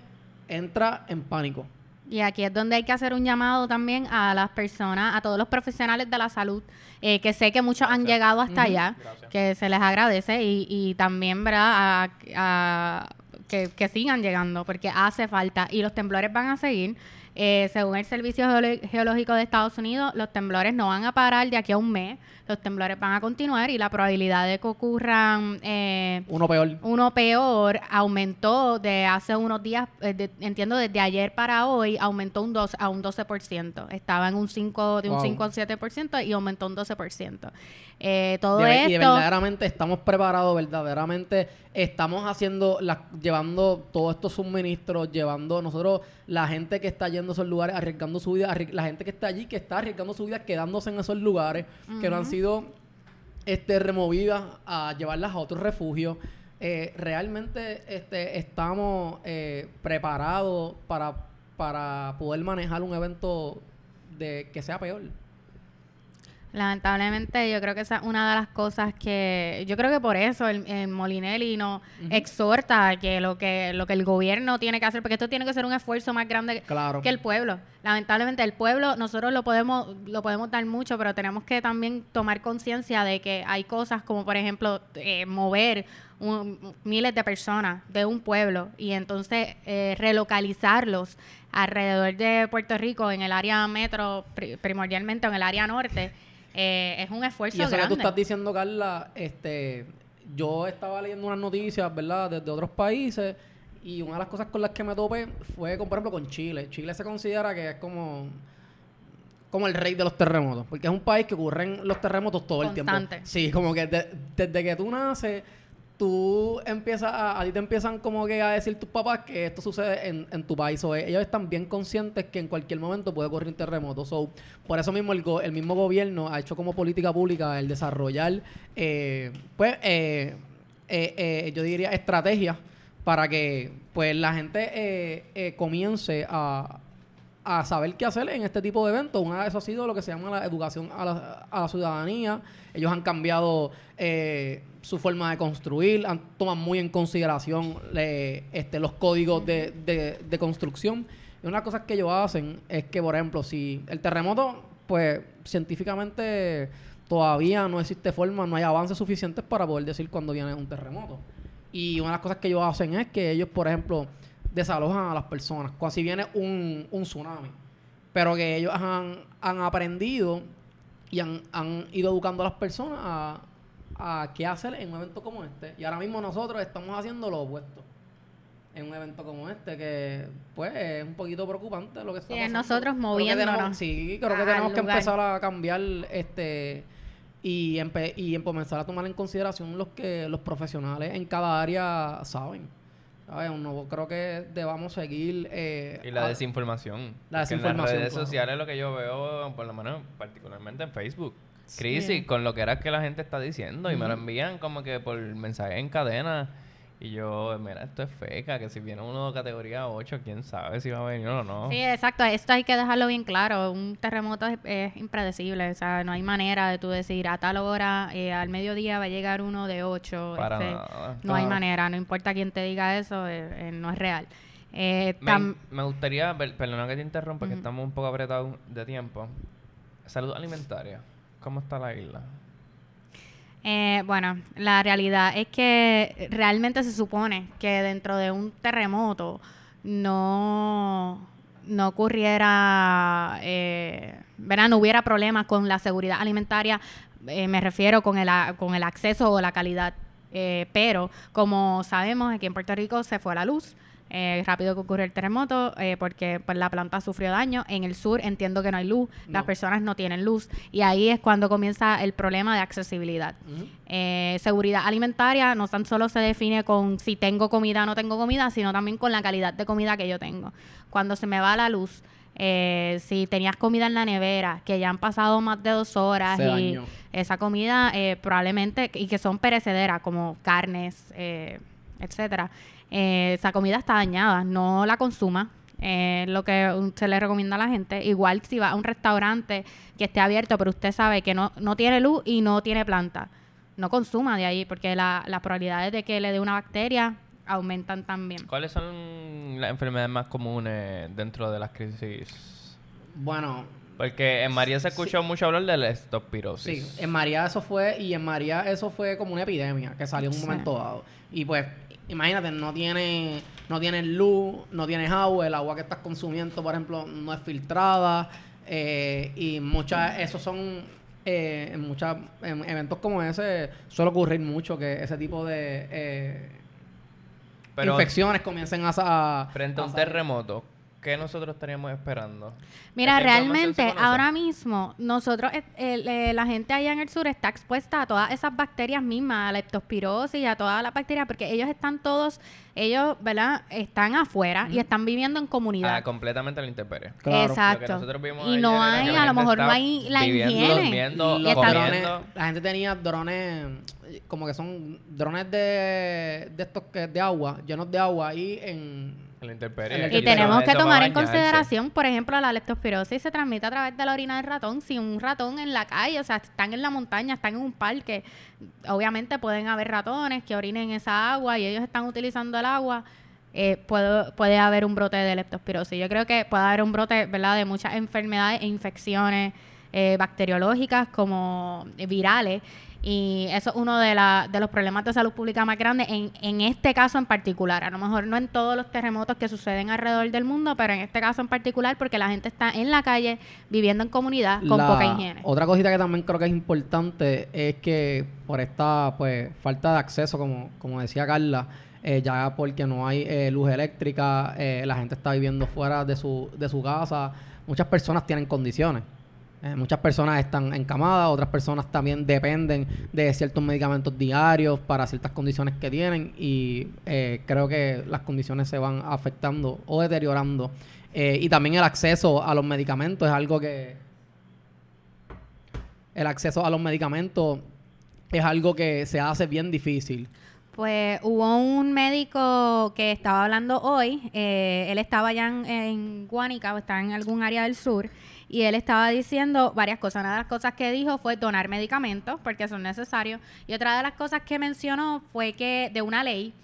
entra en pánico. Y aquí es donde hay que hacer un llamado también a las personas, a todos los profesionales de la salud, eh, que sé que muchos han llegado hasta allá, que se les agradece y, y también, ¿verdad? A, a- que, que sigan llegando, porque hace falta y los temblores van a seguir. Eh, según el Servicio Geológico de Estados Unidos, los temblores no van a parar de aquí a un mes, los temblores van a continuar y la probabilidad de que ocurran eh, Uno peor. uno peor aumentó de hace unos días, eh, de- entiendo desde ayer para hoy, aumentó un 2, a un 12%. Estaba en un 5, de un Wow. 5 al 7% y aumentó un 12%. Eh, todo De ver- y esto... verdaderamente estamos preparados, verdaderamente estamos haciendo, las- llevando todos estos suministros, llevando nosotros, la gente que está yendo a esos lugares, arriesgando su vida, la gente que está allí, que está arriesgando su vida, quedándose en esos lugares, que no han sido este, removidas a llevarlas a otros refugios. Eh, realmente este, estamos eh, preparados para, para poder manejar un evento de que sea peor. Lamentablemente, yo creo que esa es una de las cosas que yo creo que por eso el, el Molinelli nos exhorta a que lo que lo que el gobierno tiene que hacer, porque esto tiene que ser un esfuerzo más grande Claro. que el pueblo. Lamentablemente, el pueblo nosotros lo podemos lo podemos dar mucho, pero tenemos que también tomar conciencia de que hay cosas como, por ejemplo, eh, mover un- miles de personas de un pueblo y entonces eh, relocalizarlos alrededor de Puerto Rico en el área metro, pri- primordialmente en el área norte. Eh, es un esfuerzo Y eso que tú estás diciendo, Carla, este, yo estaba leyendo unas noticias, ¿verdad?, desde otros países, y una de las cosas con las que me topé fue, con, por ejemplo, con Chile. Chile se considera que es como, como el rey de los terremotos, porque es un país que ocurren los terremotos todo el tiempo. Sí, como que de- desde que tú naces, tú empiezas a, a ti te empiezan como que a decir tus papás que esto sucede en, en tu país. O ellos están bien conscientes que en cualquier momento puede ocurrir un terremoto. So, por eso mismo el, go- el mismo gobierno ha hecho como política pública el desarrollar, eh, pues, eh, eh, yo diría, estrategias para que pues la gente comience a, a saber qué hacer en este tipo de eventos. Una de eso ha sido lo que se llama la educación a la, a la ciudadanía. Ellos han cambiado eh, su forma de construir, han toman muy en consideración este, los códigos de, construcción. Y una de las cosas que ellos hacen es que, por ejemplo, si el terremoto, pues científicamente todavía no existe forma, no hay avances suficientes para poder decir cuándo viene un terremoto. Y una de las cosas que ellos hacen es que ellos, por ejemplo, desalojan a las personas. Cuando si viene un, un tsunami. Pero que ellos han, han aprendido y han, han ido educando a las personas a, a qué hacer en un evento como este. Y ahora mismo nosotros estamos haciendo lo opuesto. en un evento como este, que pues es un poquito preocupante lo que está Sí, nosotros Creo moviéndonos tenemos- sí, creo que tenemos que empezar a cambiar este y, empe- y em- comenzar a tomar en consideración los que los profesionales en cada área saben. ¿Sabes? No creo que debamos seguir... eh, Y la a- desinformación. La En las redes claro. sociales lo que yo veo, por lo menos particularmente en Facebook. Sí. Crisis con lo que era que la gente está diciendo y me lo envían como que por mensaje en cadena. Y yo, mira, esto es feca, que si viene uno de categoría 8, quién sabe si va a venir o no. Sí, exacto. Esto hay que dejarlo bien claro. Un terremoto es, es impredecible. O sea, no hay manera de tú decir a tal hora, eh, al mediodía va a llegar uno de 8. Para nada. No hay Claro. manera. No importa quién te diga eso, eh, eh, no es real. Eh, Me, me gustaría, per- perdona que te interrumpa, que estamos un poco apretados de tiempo. Salud alimentaria. ¿Cómo está la isla? Eh, bueno, la realidad es que realmente se supone que dentro de un terremoto no, no ocurriera, eh. No hubiera problemas con la seguridad alimentaria, eh, me refiero con el, con el acceso o la calidad. Eh, pero como sabemos, aquí en Puerto Rico se fue la luz. Eh, rápido que ocurrió el terremoto eh, porque pues, la planta sufrió daño. En el sur entiendo que no hay luz, las personas no tienen luz y ahí es cuando comienza el problema de accesibilidad. Eh, seguridad alimentaria no tan solo se define con si tengo comida o no tengo comida, sino también con la calidad de comida que yo tengo. Cuando se me va la luz, eh, si tenías comida en la nevera, que ya han pasado más de dos horas Se y dañó. esa comida eh, probablemente, y que son perecederas como carnes, eh, etcétera, eh, esa comida está dañada, no la consuma. eh, lo que se le recomienda a la gente. Igual si va a un restaurante que esté abierto, pero usted sabe que no, no tiene luz y no tiene planta, no consuma de ahí, porque la- las probabilidades de que le dé una bacteria aumentan también. ¿Cuáles son las enfermedades más comunes dentro de las crisis? Bueno, Porque en María se escuchó mucho hablar de la estospirosis. Sí, en María eso fue, y en María eso fue como una epidemia que salió en un Sí. momento dado. Y pues, imagínate, no tiene, no tienes luz, no tienes agua, el agua que estás consumiendo, por ejemplo, no es filtrada, eh, y muchas, esos son, eh, en muchos eventos como ese, suele ocurrir mucho que ese tipo de eh, Pero infecciones comiencen a, a frente a un terremoto, ¿qué nosotros estaríamos esperando? Mira, ¿Esta información realmente ahora mismo nosotros, eh, eh, la gente allá en el sur está expuesta a todas esas bacterias mismas, a la leptospirosis y a todas las bacterias, porque ellos están todos, ellos, ¿verdad? Están afuera y están viviendo en comunidad. Ah, completamente a la intemperie. Claro. Lo que Exacto. Y no hay, a lo mejor no hay la viviendo, higiene. durmiendo, Los drones, comiendo. la gente tenía drones, como que son drones de, de estos que de agua, llenos de agua ahí en... En la intemperie. En la Y tenemos que tomar en consideración, por ejemplo, la leptospirosis se transmite a través de la orina del ratón. Si un ratón en la calle, o sea, están en la montaña, están en un parque, obviamente pueden haber ratones que orinen esa agua y ellos están utilizando el agua. eh, puede, puede haber un brote de leptospirosis. Yo creo que puede haber un brote, ¿verdad?, de muchas enfermedades e infecciones eh, bacteriológicas como virales. Y eso es uno de, la- de los problemas de salud pública más grandes en, en este caso en particular. A lo mejor no en todos los terremotos que suceden alrededor del mundo, pero en este caso en particular porque la gente está en la calle viviendo en comunidad con La- poca higiene. Otra cosita que también creo que es importante es que por esta pues falta de acceso, como, como decía Carla, eh, ya porque no hay eh, luz eléctrica, eh, la gente está viviendo fuera de su, de su casa, muchas personas tienen condiciones. Eh, muchas personas están encamadas, otras personas también dependen de ciertos medicamentos diarios para ciertas condiciones que tienen y eh, creo que las condiciones se van afectando o deteriorando. Eh, y también el acceso a los medicamentos es algo que, el acceso a los medicamentos es algo que se hace bien difícil. Pues hubo un médico que estaba hablando hoy, eh, él estaba allá en, en Guánica, o está en algún área del sur, y él estaba diciendo varias cosas. Una de las cosas que dijo fue donar medicamentos, porque son necesarios, y otra de las cosas que mencionó fue que de una ley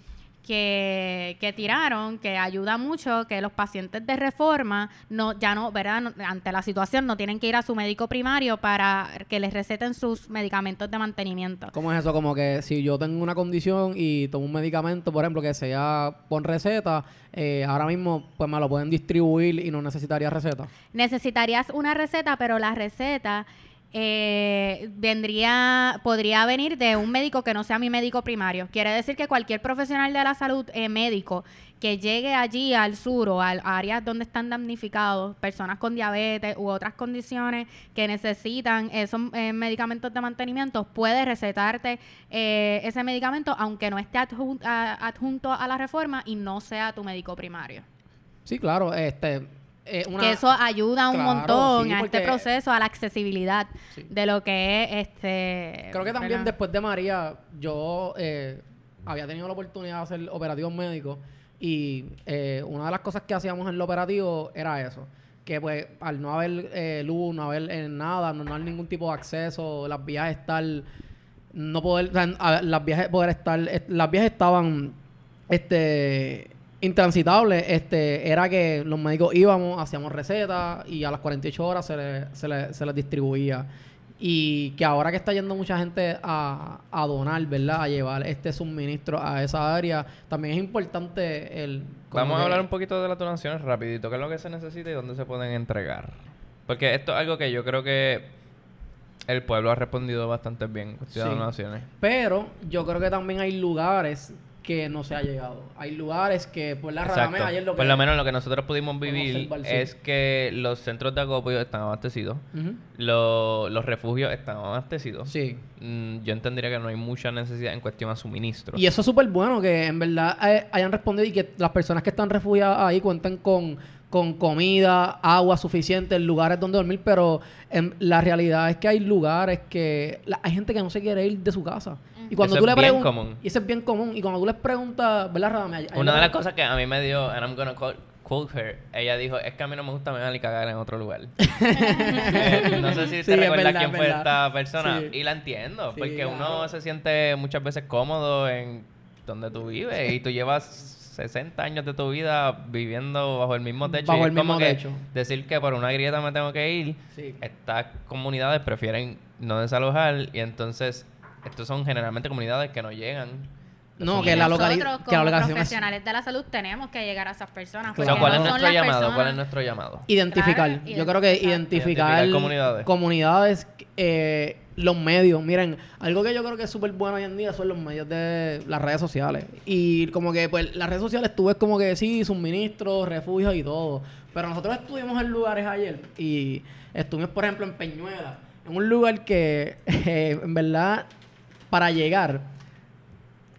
que, que tiraron, que ayuda mucho, que los pacientes de reforma no ya no, ¿verdad? No- ante la situación no tienen que ir a su médico primario para que les receten sus medicamentos de mantenimiento. ¿Cómo es eso? Como que si yo tengo una condición y tomo un medicamento, por ejemplo, que sea por receta, eh, ahora mismo pues me lo pueden distribuir y no necesitaría receta. Necesitarías una receta, pero la receta eh, vendría, podría venir de un médico que no sea mi médico primario. Quiere decir que cualquier profesional de la salud eh, médico que llegue allí al sur o a áreas donde están damnificados, personas con diabetes u otras condiciones que necesitan esos eh, medicamentos de mantenimiento, puede recetarte eh, ese medicamento aunque no esté adjunto a, adjunto a la reforma y no sea tu médico primario. Sí, claro, este eh, una- Que eso ayuda un Claro, montón sí, a este proceso, a la accesibilidad Sí. de lo que es este. Creo que también ¿verdad? después de María, yo eh, había tenido la oportunidad de hacer operativos médicos y eh, una de las cosas que hacíamos en el operativo era eso. Que pues al no haber luz, no haber nada, no, no haber ningún tipo de acceso, las vías estar, no poder, o sea, las vías poder estar, est- las vías estaban, este, intransitables, este, era que los médicos íbamos, hacíamos recetas y a las 48 horas se les, se les, se les distribuía. Y que ahora que está yendo mucha gente a, a donar, ¿verdad? A llevar este suministro a esa área, también es importante el... Vamos a hablar un poquito de las donaciones rapidito. ¿Qué es lo que se necesita y dónde se pueden entregar? Porque esto es algo que yo creo que el pueblo ha respondido bastante bien en cuestión de Sí. donaciones. Pero yo creo que también hay lugares que no se ha llegado. Hay lugares que, por la ayer lo que... Por lo menos lo que nosotros pudimos vivir es que los centros de acopio están abastecidos. Ujú. Lo- los refugios están abastecidos. Sí. Mm, yo entendería que no hay mucha necesidad en cuestión a suministros. Y eso es súper bueno que en verdad eh, hayan respondido y que las personas que están refugiadas ahí cuenten con, con comida, agua suficiente, lugares donde dormir, pero en- la realidad es que hay lugares que la- hay gente que no se quiere ir de su casa. Y cuando Eso tú es le bien común. y eso es bien común, y cuando tú les preguntas, ¿verdad, Una de las cosas que a mí me dio, and I'm gonna quote, quote her, ella dijo, es que a mí no me gusta mear y cagar en otro lugar. Eh, no sé si Sí, te es recuerdas verdad, quién fue verdad. esta persona. Sí. Y la entiendo, Sí, porque uno se siente muchas veces cómodo en donde tú vives y tú llevas 60 años de tu vida viviendo bajo el mismo techo. Bajo y como que. Decir que por una grieta me tengo que ir, Sí. estas comunidades prefieren no desalojar y entonces estos son generalmente comunidades que no llegan. No, que la, nosotros, locali- que la como es profesionales de la salud tenemos que llegar a esas personas. O sea, ¿cuál no es nuestro llamado? ¿Cuál es nuestro llamado? Identificar. Claro, Yo creo que identificar, Identificar comunidades. comunidades, eh, los medios. Miren, algo que yo creo que es súper bueno hoy en día son los medios de las redes sociales. Y como que, pues, las redes sociales tú ves como que sí, suministros, refugios y todo. Pero nosotros estuvimos en lugares ayer y estuvimos, por ejemplo, en Peñuela, en un lugar que, eh, en verdad, para llegar,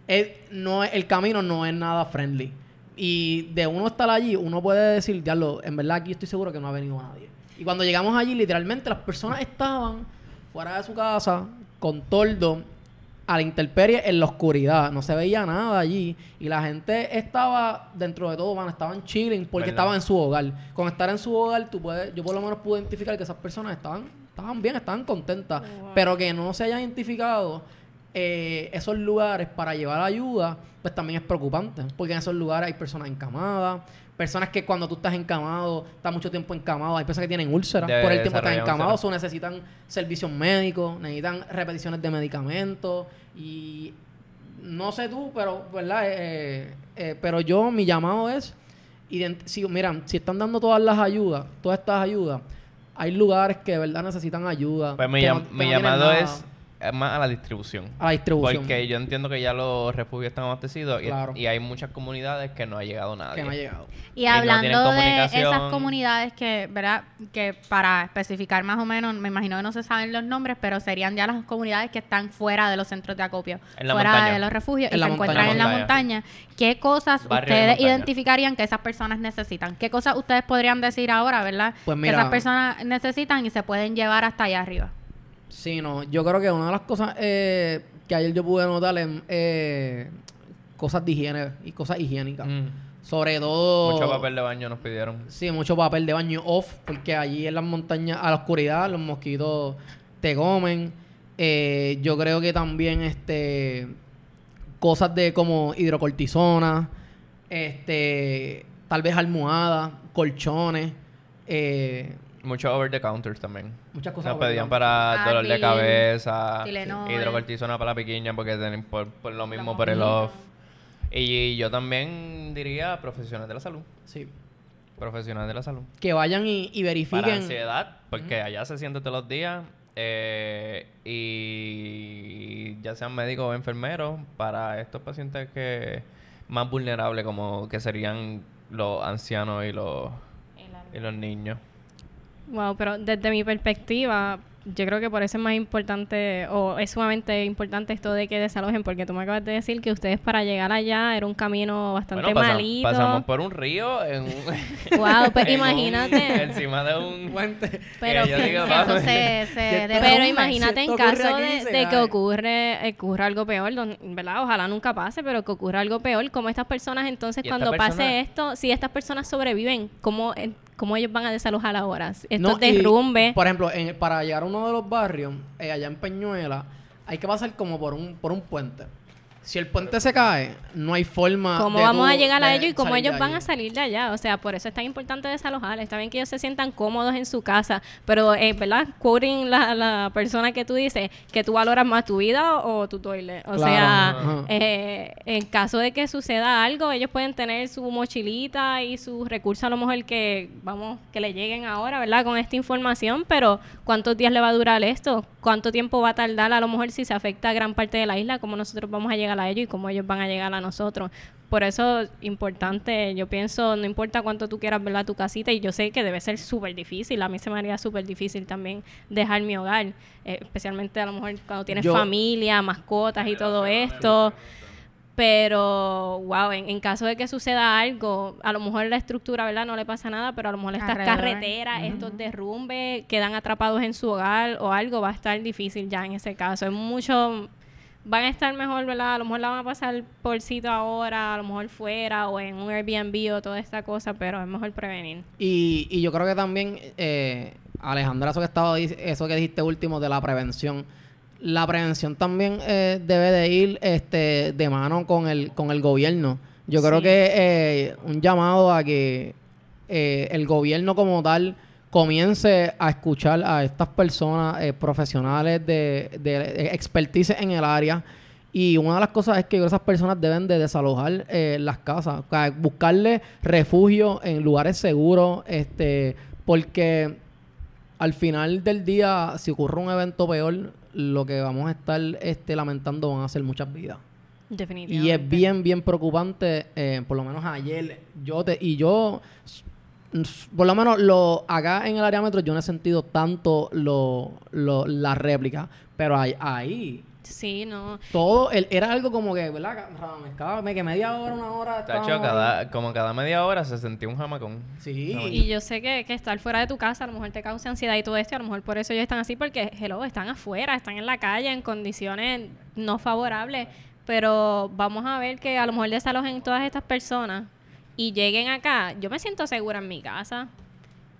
es- no, el camino no es nada friendly. Y de uno estar allí, uno puede decir, diablo, en verdad aquí estoy seguro que no ha venido nadie. Y cuando llegamos allí, literalmente las personas estaban fuera de su casa, con toldo, a la intemperie, en la oscuridad. No se veía nada allí. Y la gente estaba, dentro de todo, man, estaban chilling porque ¿Verdad? estaban en su hogar. Con estar en su hogar, tú puedes, yo por lo menos pude identificar que esas personas estaban, estaban bien, estaban contentas. Wow. Pero que no se hayan identificado eh, esos lugares para llevar ayuda, pues también es preocupante. Porque en esos lugares hay personas encamadas, personas que cuando tú estás encamado, estás mucho tiempo encamado, hay personas que tienen úlceras por el tiempo que están encamados, o necesitan servicios médicos, necesitan repeticiones de medicamentos y no sé tú, pero verdad, Eh, eh, pero yo mi llamado es si mira, si están dando todas las ayudas, todas estas ayudas, hay lugares que de verdad necesitan ayuda. Pues mi, que llam- no- que mi no tienen llamado es eh, más a la distribución. a la distribución. Porque yo entiendo que ya los refugios están abastecidos y- Claro. y, hay muchas comunidades que no ha llegado nadie. que no ha llegado. Y hablando de esas comunidades que, ¿verdad? Que para especificar más o menos, me imagino que no se saben los nombres, pero serían ya las comunidades que están fuera de los centros de acopio, En la fuera montaña. de los refugios En y se encuentran en la Montaña. ¿Qué cosas Barrio ustedes identificarían que esas personas necesitan? ¿Qué cosas ustedes podrían decir ahora, verdad? Pues que esas personas necesitan y se pueden llevar hasta allá arriba. Sí, no, yo creo que una de las cosas eh, que ayer yo pude notar es eh, cosas de higiene y cosas higiénicas. Mm. Sobre todo... Mucho papel de baño nos pidieron. Sí, mucho papel de baño off, porque allí en las montañas, a la oscuridad, los mosquitos te comen. Eh, yo creo que también este cosas de como hidrocortisona, este tal vez almohadas, colchones, eh, Muchos over the counters también. muchas cosas. Nos pedían para dolor de cabeza, hidrocortisona para la pequeña porque tienen por, por lo mismo, por el off. Y yo también diría profesionales de la salud. Sí. Profesionales de la salud. Que vayan y, y Para verifiquen. ansiedad, porque allá se siente todos los días. eh, y ya sean médicos o enfermeros para estos pacientes que más vulnerables como que serían los ancianos y los y los niños. Wow, pero desde mi perspectiva, yo creo que por eso es más importante, o es sumamente importante esto de que desalojen, porque tú me acabas de decir que ustedes para llegar allá era un camino bastante Bueno, pasam- malito. pasamos por un río en un, Wow, pues en un- imagínate. encima de un Puente. Pero que digo, Si eso se, se Pero imagínate en caso de, que ocurre, ocurra algo peor, don- ¿verdad? Ojalá nunca pase, pero que ocurra algo peor, como estas personas entonces cuando esta persona- pase esto, si estas personas sobreviven, ¿cómo, eh, cómo ellos van a desalojar ahora? Estos No, derrumbes. Por ejemplo, en- para llegar a uno de los barrios, eh, allá en Peñuela, hay que pasar como por un, por un puente. Si el puente se cae, no hay forma ¿Cómo de vamos tú a llegar a ellos y cómo ellos van allí. a salir de allá? O sea, por eso es tan importante desalojar. Está bien que ellos se sientan cómodos en su casa, pero, eh, ¿verdad? Quoting la, la persona que tú dices, que tú valoras más tu vida o tu toilet. O Claro, sea, eh, en caso de que suceda algo, ellos pueden tener su mochilita y sus recursos a lo mejor que, vamos, que le lleguen ahora, ¿verdad? Con esta información, pero ¿cuántos días le va a durar esto? ¿Cuánto tiempo va a tardar a lo mejor si se afecta a gran parte de la isla? ¿Cómo nosotros vamos a llegar a ellos y cómo ellos van a llegar a nosotros? Por eso, importante, yo pienso, no importa cuánto tú quieras, ¿verdad? Tu casita, y yo sé que debe ser súper difícil, a mí se me haría súper difícil también dejar mi hogar, eh, especialmente a lo mejor cuando tienes Yo- familia, mascotas y todo esto. Pero, wow, en, en caso de que suceda algo, a lo mejor la estructura, ¿verdad? No le pasa nada, pero a lo mejor estas Alrededor. carreteras, estos derrumbes, quedan atrapados en su hogar o algo, va a estar difícil ya en ese caso. Es mucho, van a estar mejor, ¿verdad? A lo mejor la van a pasar por sitio ahora, a lo mejor fuera o en un Airbnb o toda esta cosa, pero es mejor prevenir. Y, y yo creo que también, eh, Alejandra, eso que, estaba, eso que dijiste último de la prevención, la prevención también eh, debe de ir este, de mano con el, con el gobierno. Yo creo que eh, un llamado a que eh, el gobierno como tal comience a escuchar a estas personas eh, profesionales de, de, de expertise en el área. Y una de las cosas es que esas personas deben de desalojar eh, las casas, o sea, buscarle refugio en lugares seguros, este, porque al final del día, si ocurre un evento peor, lo que vamos a estar este, lamentando van a ser muchas vidas. Definitivamente. Y es bien, bien preocupante, eh, por lo menos ayer, yo te, y yo, por lo menos lo, acá en el área metro yo no he sentido tanto lo, lo, la réplica, pero ahí, ahí Sí, no. todo, el- era algo como que, ¿verdad? Cada me que media hora, una hora. Tacho, estábamos cada, como cada media hora se sentía un jamacón. Sí. Y yo sé que, que estar fuera de tu casa a lo mejor te causa ansiedad y todo esto, y a lo mejor por eso ellos están así, porque, hello, están afuera, están en la calle en condiciones no favorables, pero vamos a ver que a lo mejor desalojen todas estas personas y lleguen acá. Yo me siento segura en mi casa.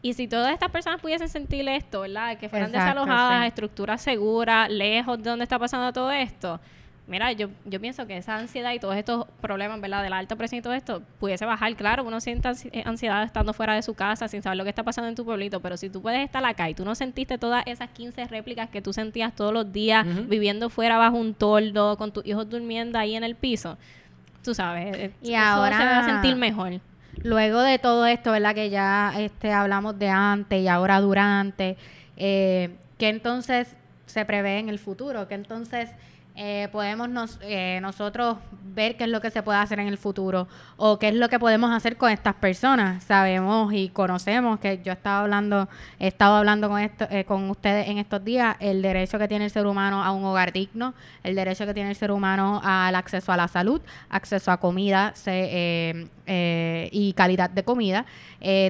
Y si todas estas personas pudiesen sentir esto, ¿verdad? Que fueran Exacto, desalojadas, sí. estructuras seguras, lejos de donde está pasando todo esto. Mira, yo, yo pienso que esa ansiedad y todos estos problemas, ¿verdad? De la alta presión y todo esto, pudiese bajar. Claro, uno siente eh, ansiedad estando fuera de su casa, sin saber lo que está pasando en tu pueblito, pero si tú puedes estar acá y tú no sentiste todas esas 15 réplicas que tú sentías todos los días viviendo fuera bajo un toldo, con tus hijos durmiendo ahí en el piso, tú sabes, eh, Y eso ahora- se va a sentir mejor. Luego de todo esto, ¿verdad? Que ya este, hablamos de antes y ahora durante, eh, ¿qué entonces se prevé en el futuro? ¿Qué entonces eh, podemos nos- eh, nosotros ver qué es lo que se puede hacer en el futuro? ¿O qué es lo que podemos hacer con estas personas? Sabemos y conocemos que yo estaba hablando, he estado hablando con, esto, eh, con ustedes en estos días, el derecho que tiene el ser humano a un hogar digno, el derecho que tiene el ser humano al acceso a la salud, acceso a comida se- eh, eh, y calidad de comida,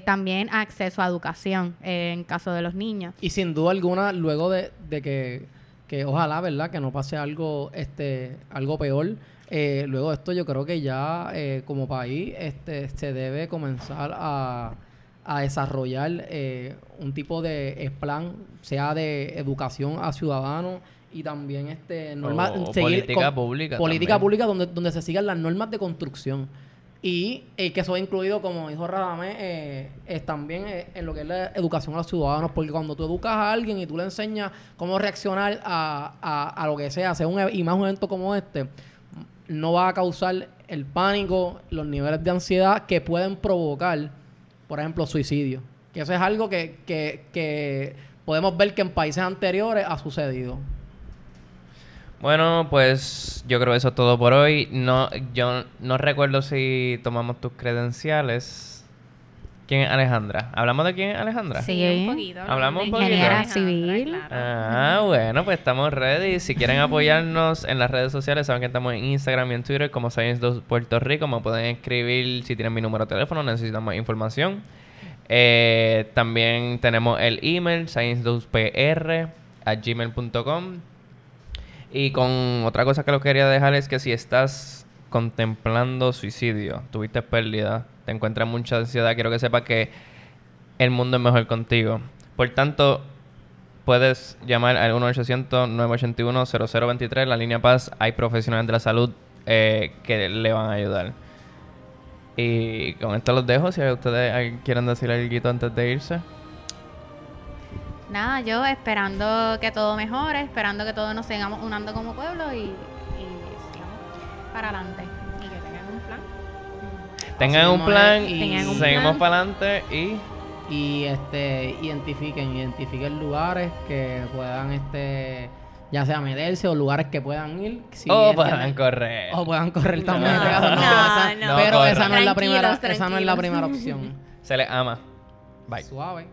también acceso a educación en caso de los niños. Y sin duda alguna, luego de que, que ojalá, ¿verdad? Que no pase algo, este, algo peor. eh, luego de esto yo creo que ya eh, como país este, se debe comenzar a, a desarrollar eh, un tipo de plan, sea de educación a ciudadanos y también este normas O política pública política también. pública donde, donde se sigan las normas de construcción y eh, que eso ha incluido, como dijo Radamés, eh, es también eh, en lo que es la educación a los ciudadanos, porque cuando tú educas a alguien y tú le enseñas cómo reaccionar a, a, a lo que sea, sea un, e- y más un evento como este, no va a causar el pánico, los niveles de ansiedad que pueden provocar, por ejemplo, suicidio. Que eso es algo que, que, que podemos ver que en países anteriores ha sucedido. Bueno, pues yo creo que eso es todo por hoy. No, yo no recuerdo si tomamos tus credenciales. ¿Quién es Alejandra? ¿Hablamos de quién es Alejandra? Sí. un poquito. Hablamos un poquito. Ingeniera Alejandra, civil. Ah, bueno, pues estamos ready. Si quieren apoyarnos en las redes sociales, saben que estamos en Instagram y en Twitter como Science2 Puerto Rico. Me pueden escribir si tienen mi número de teléfono, necesitan más información. Eh, también tenemos el email, science2pr a gmail.com. Y con otra cosa que lo quería dejar es que si estás contemplando suicidio, tuviste pérdida, te encuentras mucha ansiedad, quiero que sepas que el mundo es mejor contigo. Por tanto, puedes llamar al 1-800-981-0023, la línea Paz. Hay profesionales de la salud eh, que le van a ayudar. Y con esto los dejo. Si ustedes eh, quieren decir algo antes de irse. Nada, yo esperando que todo mejore, esperando que todos nos sigamos unando como pueblo y, y sigamos para adelante. Y que tengan un plan. Tengan un plan, y- Tengan un seguimos plan. para adelante y y este identifiquen identifiquen lugares que puedan este ya sea meterse o lugares que puedan ir si o puedan correr. o puedan correr también No, en caso, no, no, esa- no. pero No esa no es la primera Tranquilos, esa no es la primera opción Se les ama. Bye. suave